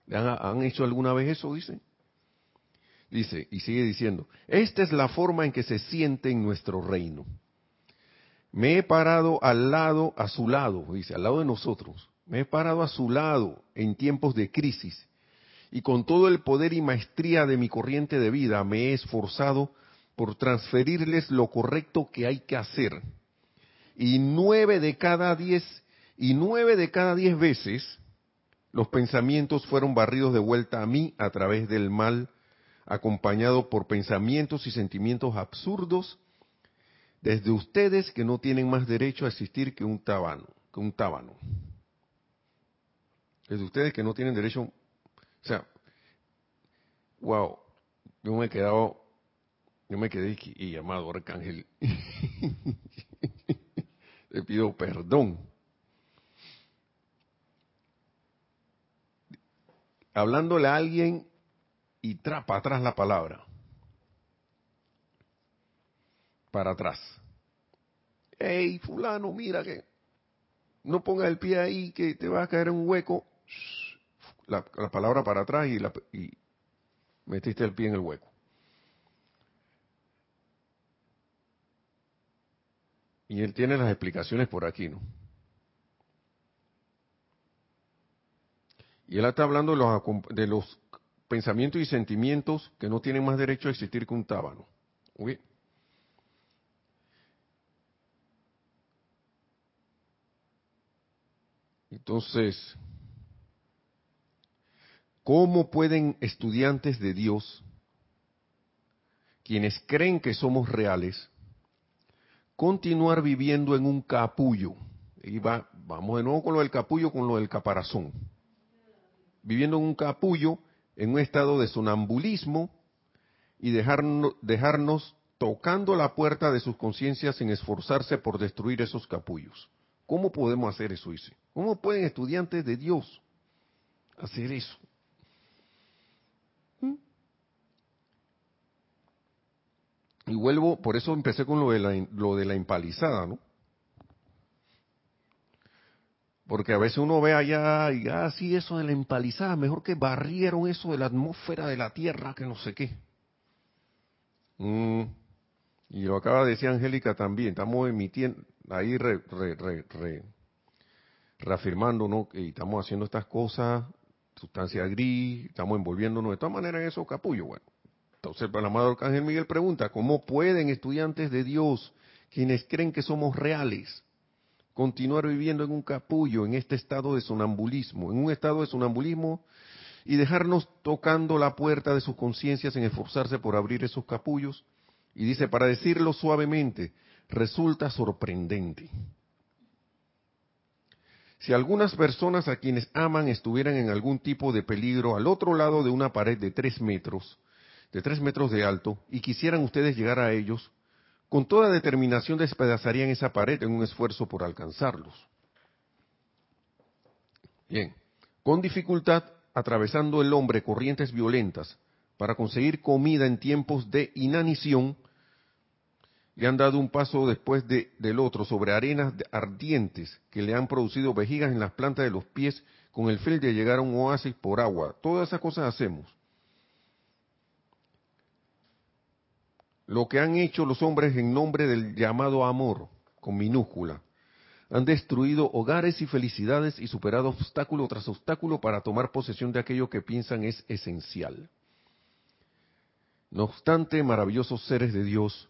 ¿Le han, han hecho alguna vez eso, dice? Dice, y sigue diciendo, esta es la forma en que se siente en nuestro reino. Me he parado al lado, a su lado, dice, al lado de nosotros, me he parado a su lado en tiempos de crisis y con todo el poder y maestría de mi corriente de vida me he esforzado por transferirles lo correcto que hay que hacer. Y nueve de cada diez, y nueve de cada diez veces, los pensamientos fueron barridos de vuelta a mí a través del mal, acompañado por pensamientos y sentimientos absurdos, desde ustedes que no tienen más derecho a existir que un tábano, que un tábano de ustedes que no tienen derecho, o sea, wow, yo me he quedado, yo me quedé y, llamado Arcángel, le pido perdón. Hablándole a alguien y trapa atrás la palabra. Para atrás. Hey, fulano, mira que no pongas el pie ahí que te va a caer en un hueco la, palabra para atrás y, la, y metiste el pie en el hueco. Y él tiene las explicaciones por aquí, ¿no? Y él está hablando de los, de los pensamientos y sentimientos que no tienen más derecho a existir que un tábano. Entonces, ¿Cómo pueden estudiantes de Dios, quienes creen que somos reales, continuar viviendo en un capullo? Y va, vamos de nuevo con lo del capullo, con lo del caparazón. Viviendo en un capullo, en un estado de sonambulismo y dejarnos, dejarnos tocando la puerta de sus conciencias sin esforzarse por destruir esos capullos. ¿Cómo podemos hacer eso, dice? ¿Cómo pueden estudiantes de Dios hacer eso? Y vuelvo, por eso empecé con lo de la, lo de la empalizada, ¿no? Porque a veces uno ve allá y así ah, eso de la empalizada, mejor que barrieron eso de la atmósfera de la Tierra, que no sé qué. Mm, y lo acaba de decir Angélica también, estamos emitiendo, ahí re, re, reafirmando, ¿no? Y estamos haciendo estas cosas, sustancia gris, estamos envolviéndonos de todas maneras en esos capullos, bueno. Entonces el amado Arcángel Miguel pregunta, ¿cómo pueden estudiantes de Dios, quienes creen que somos reales, continuar viviendo en un capullo, en este estado de sonambulismo, en un estado de sonambulismo y dejarnos tocando la puerta de sus conciencias en esforzarse por abrir esos capullos? Y dice, para decirlo suavemente, resulta sorprendente. Si algunas personas a quienes aman estuvieran en algún tipo de peligro al otro lado de una pared de tres metros, de tres metros de alto, y quisieran ustedes llegar a ellos, con toda determinación despedazarían esa pared en un esfuerzo por alcanzarlos. Bien, con dificultad, atravesando el hombre corrientes violentas para conseguir comida en tiempos de inanición, le han dado un paso después del otro sobre arenas ardientes que le han producido vejigas en las plantas de los pies con el fin de llegar a un oasis por agua. Todas esas cosas hacemos. Lo que han hecho los hombres en nombre del llamado amor, con minúscula, han destruido hogares y felicidades y superado obstáculo tras obstáculo para tomar posesión de aquello que piensan es esencial. No obstante, maravillosos seres de Dios,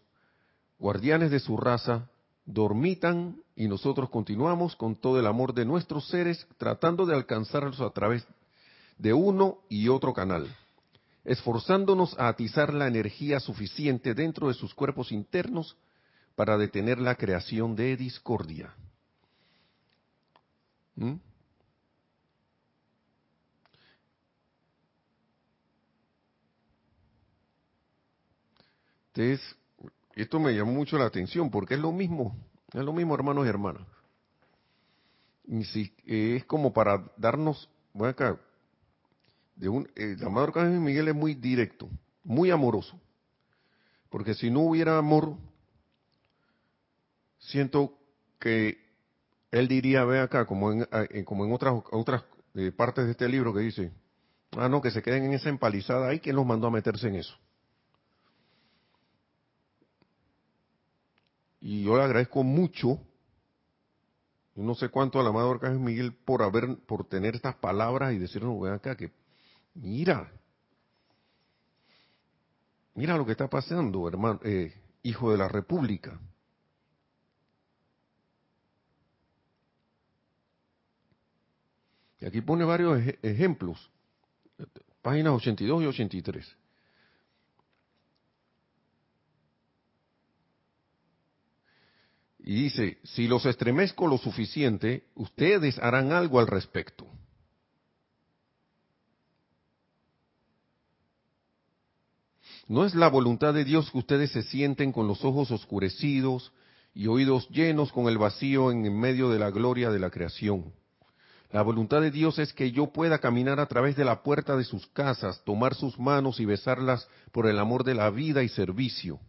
guardianes de su raza, dormitan y nosotros continuamos con todo el amor de nuestros seres tratando de alcanzarlos a través de uno y otro canal, esforzándonos a atizar la energía suficiente dentro de sus cuerpos internos para detener la creación de discordia. ¿Mm? Entonces, esto me llamó mucho la atención porque es lo mismo, es lo mismo hermanos y hermanas. Eh, es como para darnos, bueno acá, de un, el amado Arcángel Miguel es muy directo, muy amoroso. Porque si no hubiera amor, siento que él diría, ve acá, como en, eh, como en otras, otras eh, partes de este libro que dice, ah, no, que se queden en esa empalizada ahí, ¿quién los mandó a meterse en eso? Y yo le agradezco mucho, no sé cuánto al amado Arcángel Miguel por haber, por tener estas palabras y decirnos, ven acá, que mira, mira lo que está pasando, hermano, eh, hijo de la República. Y aquí pone varios ejemplos, páginas 82 y 83. Y dice, si los estremezco lo suficiente, ustedes harán algo al respecto. No es la voluntad de Dios que ustedes se sienten con los ojos oscurecidos y oídos llenos con el vacío en medio de la gloria de la creación. La voluntad de Dios es que yo pueda caminar a través de la puerta de sus casas, tomar sus manos y besarlas por el amor de la vida y servicio.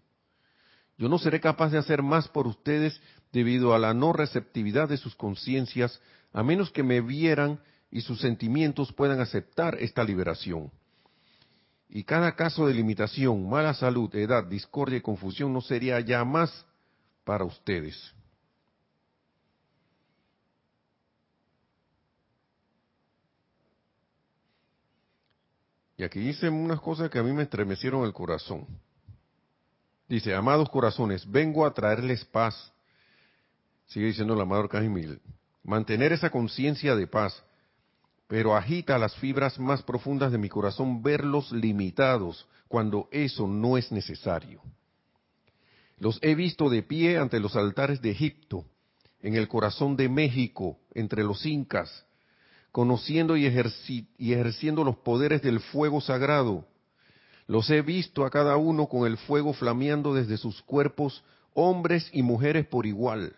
Yo no seré capaz de hacer más por ustedes debido a la no receptividad de sus conciencias, a menos que me vieran y sus sentimientos puedan aceptar esta liberación. Y cada caso de limitación, mala salud, edad, discordia y confusión no sería ya más para ustedes. Y aquí dicen unas cosas que a mí me estremecieron el corazón. Dice, amados corazones, vengo a traerles paz. Sigue diciendo el amado Arcángel Mantener esa conciencia de paz, pero agita las fibras más profundas de mi corazón verlos limitados cuando eso no es necesario. Los he visto de pie ante los altares de Egipto, en el corazón de México, entre los incas, conociendo y, y ejerciendo los poderes del fuego sagrado, los he visto a cada uno con el fuego flameando desde sus cuerpos, hombres y mujeres por igual.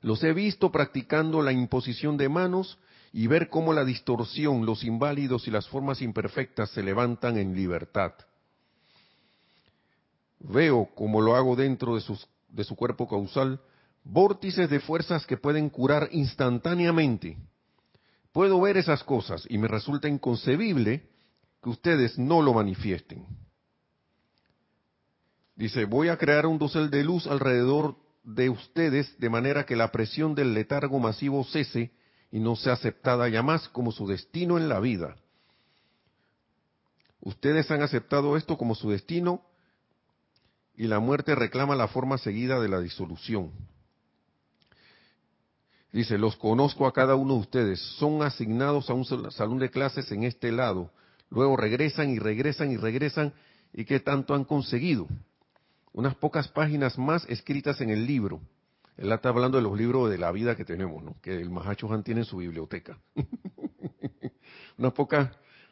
Los he visto practicando la imposición de manos y ver cómo la distorsión, los inválidos y las formas imperfectas se levantan en libertad. Veo como lo hago dentro de, de su cuerpo causal vórtices de fuerzas que pueden curar instantáneamente. Puedo ver esas cosas y me resulta inconcebible que ustedes no lo manifiesten. Dice, voy a crear un dosel de luz alrededor de ustedes de manera que la presión del letargo masivo cese y no sea aceptada ya más como su destino en la vida. Ustedes han aceptado esto como su destino y la muerte reclama la forma seguida de la disolución. Dice, los conozco a cada uno de ustedes, son asignados a un salón de clases en este lado, luego regresan y regresan y regresan, ¿y qué tanto han conseguido? Unas pocas páginas más escritas en el libro. Él está hablando de los libros de la vida que tenemos, ¿no? que el Mahacho Han tiene en su biblioteca. Unas pocas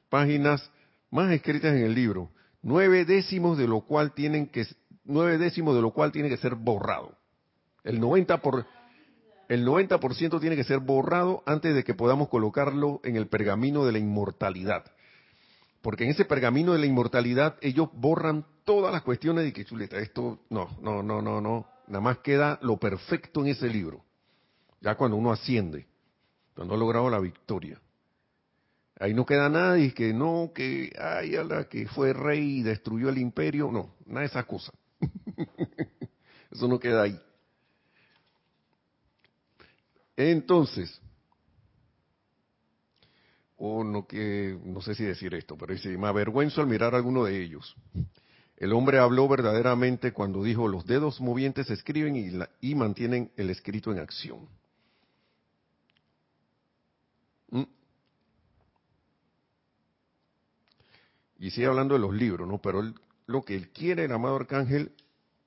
páginas más escritas en el libro, nueve décimos de lo cual tienen que nueve décimos de lo cual tiene que ser borrado. El 90 por el 90% tiene que ser borrado antes de que podamos colocarlo en el pergamino de la inmortalidad. Porque en ese pergamino de la inmortalidad ellos borran todas las cuestiones de que chuleta, esto no, no, no, no, no, nada más queda lo perfecto en ese libro. Ya cuando uno asciende, cuando ha logrado la victoria. Ahí no queda nada y que no, que ay, la que fue rey y destruyó el imperio, no, nada de esas cosas. Eso no queda ahí. Entonces, o no que no sé si decir esto, pero me avergüenzo al mirar a alguno de ellos. El hombre habló verdaderamente cuando dijo, los dedos movientes escriben y, y mantienen el escrito en acción. ¿Mm? Y sigue hablando de los libros, ¿no? Pero lo que él quiere, el amado arcángel,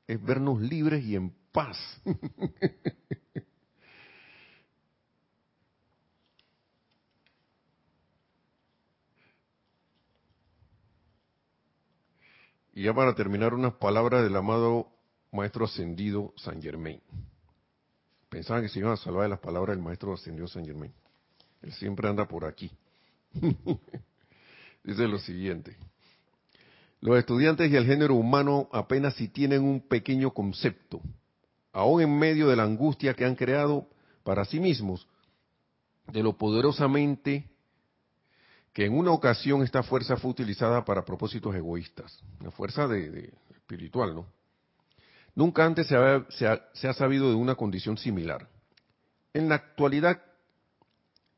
es vernos libres y en paz. y ya para terminar, unas palabras del amado Maestro Ascendido San Germain. Pensaban que se iban a salvar de las palabras del Maestro Ascendido San Germain. Él siempre anda por aquí. Dice lo siguiente. Los estudiantes y el género humano apenas si tienen un pequeño concepto, aún en medio de la angustia que han creado para sí mismos, de lo poderosamente que en una ocasión esta fuerza fue utilizada para propósitos egoístas, la fuerza de, espiritual, ¿no? Nunca antes se, ha, sabido de una condición similar. En la actualidad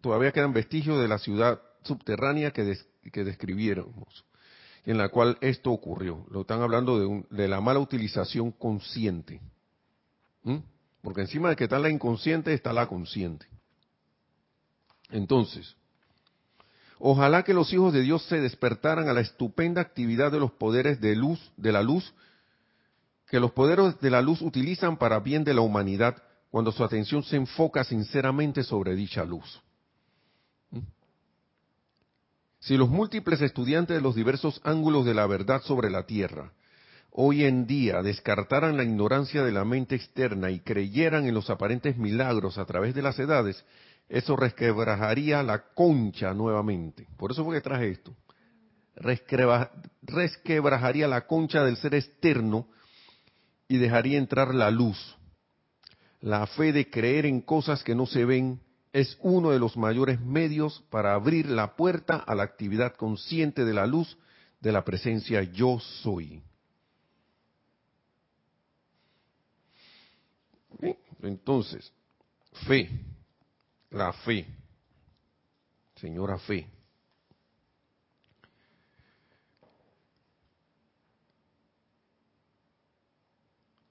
todavía quedan vestigios de la ciudad subterránea que, que describiéramos en la cual esto ocurrió. Lo están hablando de, la mala utilización consciente. Porque encima de que está la inconsciente está la consciente. Entonces, ojalá que los hijos de Dios se despertaran a la estupenda actividad de los poderes de luz, de la luz, que los poderes de la luz utilizan para bien de la humanidad cuando su atención se enfoca sinceramente sobre dicha luz. Si los múltiples estudiantes de los diversos ángulos de la verdad sobre la Tierra hoy en día descartaran la ignorancia de la mente externa y creyeran en los aparentes milagros a través de las edades, eso resquebrajaría la concha nuevamente. Por eso fue que traje esto. Resquebrajaría la concha del ser externo y dejaría entrar la luz. La fe de creer en cosas que no se ven es uno de los mayores medios para abrir la puerta a la actividad consciente de la luz de la presencia yo soy. Entonces, fe, la fe, señora fe.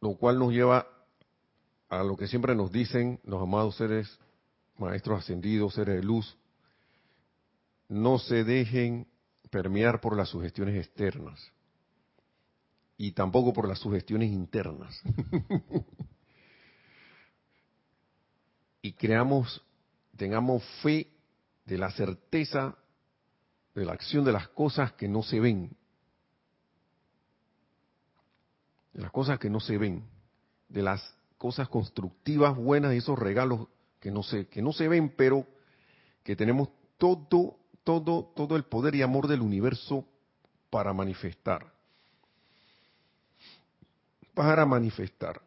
Lo cual nos lleva a lo que siempre nos dicen los amados seres maestros ascendidos, seres de luz, no se dejen permear por las sugestiones externas y tampoco por las sugestiones internas. y creamos, tengamos fe de la certeza de la acción de las cosas que no se ven, de las cosas que no se ven, de las cosas constructivas, buenas, y esos regalos que no se, que no se ven, pero que tenemos todo, todo, todo el poder y amor del universo para manifestar. Para manifestar.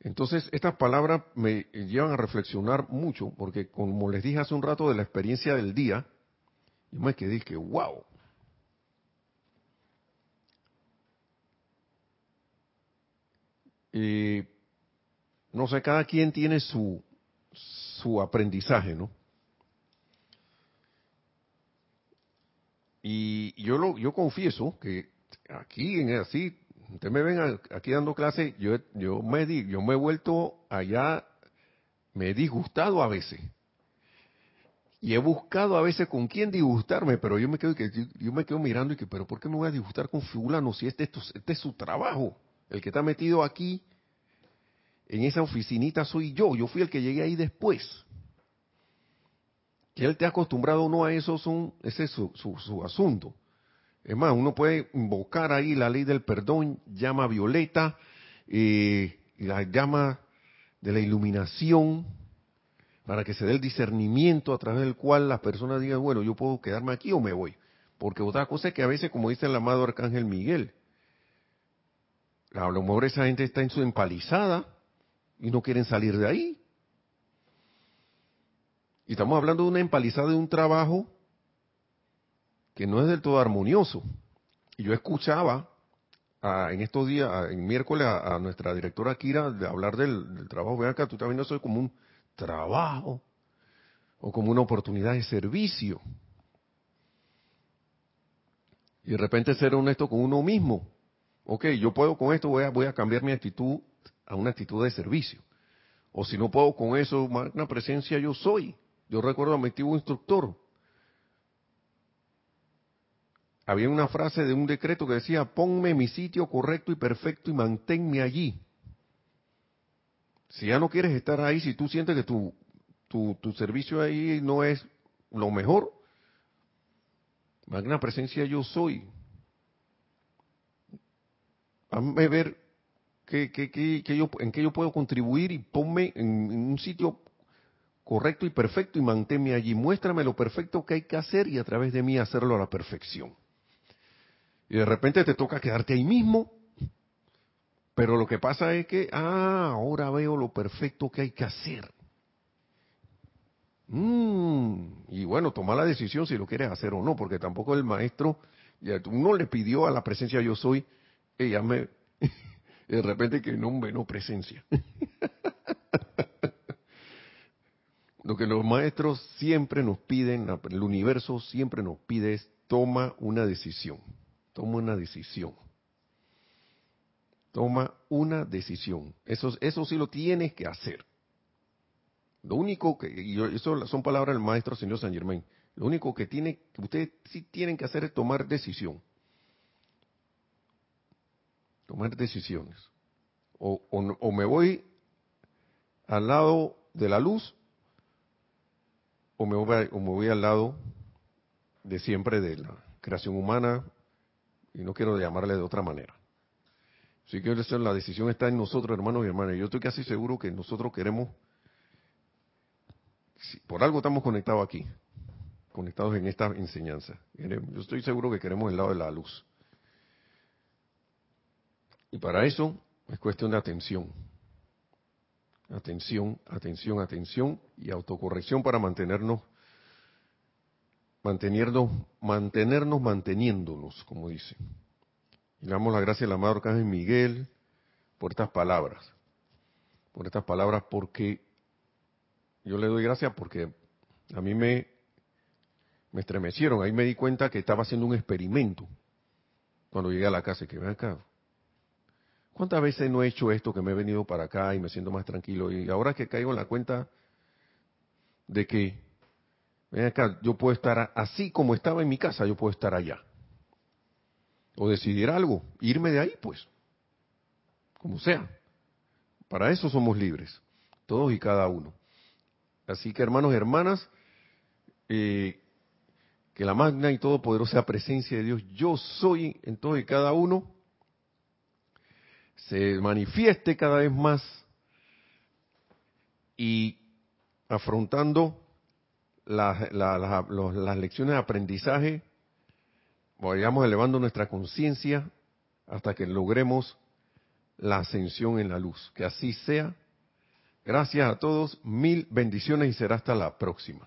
Entonces, estas palabras me llevan a reflexionar mucho, porque como les dije hace un rato de la experiencia del día, yo me quedé que, wow. Y, no sé, cada quien tiene su, su aprendizaje, ¿no? Y yo lo, yo confieso que aquí en así Ustedes me ven aquí dando clase, yo, yo, me, yo me he vuelto allá, me he disgustado a veces. Y he buscado a veces con quién disgustarme, pero yo me quedo, yo me quedo mirando y que, pero ¿por qué me voy a disgustar con fulano si este, este es su trabajo? El que está metido aquí, en esa oficinita soy yo, yo fui el que llegué ahí después. Que él te ha acostumbrado o no a eso, son, ese es su, su, su asunto. Es más, uno puede invocar ahí la ley del perdón, llama violeta, eh, la llama de la iluminación, para que se dé el discernimiento a través del cual las personas digan, bueno, yo puedo quedarme aquí o me voy. Porque otra cosa es que a veces, como dice el amado Arcángel Miguel, a lo mejor esa gente está en su empalizada y no quieren salir de ahí. Y estamos hablando de una empalizada de un trabajo que no es del todo armonioso. Y yo escuchaba en estos días, en miércoles, a, nuestra directora Kira de hablar del, trabajo. Vean acá, tú estás viendo eso como un trabajo o como una oportunidad de servicio. Y de repente ser honesto con uno mismo. Ok, yo puedo con esto, voy a, voy a cambiar mi actitud a una actitud de servicio. O si no puedo con eso, una presencia yo soy. Yo recuerdo a mi antiguo instructor, había una frase de un decreto que decía, ponme mi sitio correcto y perfecto y manténme allí. Si ya no quieres estar ahí, si tú sientes que tu, tu, tu servicio ahí no es lo mejor, magna presencia yo soy. Hazme ver que, que, yo, en qué yo puedo contribuir y ponme en, en un sitio correcto y perfecto y manténme allí. Muéstrame lo perfecto que hay que hacer y a través de mí hacerlo a la perfección. Y de repente te toca quedarte ahí mismo. Pero lo que pasa es que, ah, ahora veo lo perfecto que hay que hacer. Mm, y bueno, toma la decisión si lo quieres hacer o no, porque tampoco el maestro, uno le pidió a la presencia yo soy, ella me, de repente que no, no presencia. lo que los maestros siempre nos piden, el universo siempre nos pide es toma una decisión. Toma una decisión. Toma una decisión. Eso, eso sí lo tienes que hacer. Lo único que, y eso son palabras del maestro señor San Germain, lo único que tiene, ustedes sí tienen que hacer es tomar decisión. Tomar decisiones. O, o me voy al lado de la luz o me voy, o me voy al lado de siempre de la creación humana, y no quiero llamarle de otra manera. Así que la decisión está en nosotros, hermanos y hermanas. Yo estoy casi seguro que nosotros queremos, por algo estamos conectados aquí, conectados en esta enseñanza. Yo estoy seguro que queremos el lado de la luz. Y para eso es cuestión de atención. Atención, atención, atención y autocorrección para mantenernos mantenernos, mantenernos manteniéndonos, como dice. Y le damos la gracia al amado Arcángel Miguel por estas palabras, por estas palabras porque yo le doy gracias porque a mí me, me estremecieron, ahí me di cuenta que estaba haciendo un experimento cuando llegué a la casa y que ven acá. ¿Cuántas veces no he hecho esto que me he venido para acá y me siento más tranquilo? Y ahora que caigo en la cuenta de que Ven acá, yo puedo estar así como estaba en mi casa, yo puedo estar allá. O decidir algo, irme de ahí, pues. Como sea. Para eso somos libres, todos y cada uno. Así que hermanos y hermanas, eh, que la magna y todopoderosa presencia de Dios, yo soy en todos y cada uno, se manifieste cada vez más y afrontando las, las lecciones de aprendizaje, vayamos elevando nuestra conciencia hasta que logremos la ascensión en la luz. Que así sea. Gracias a todos, mil bendiciones y será hasta la próxima.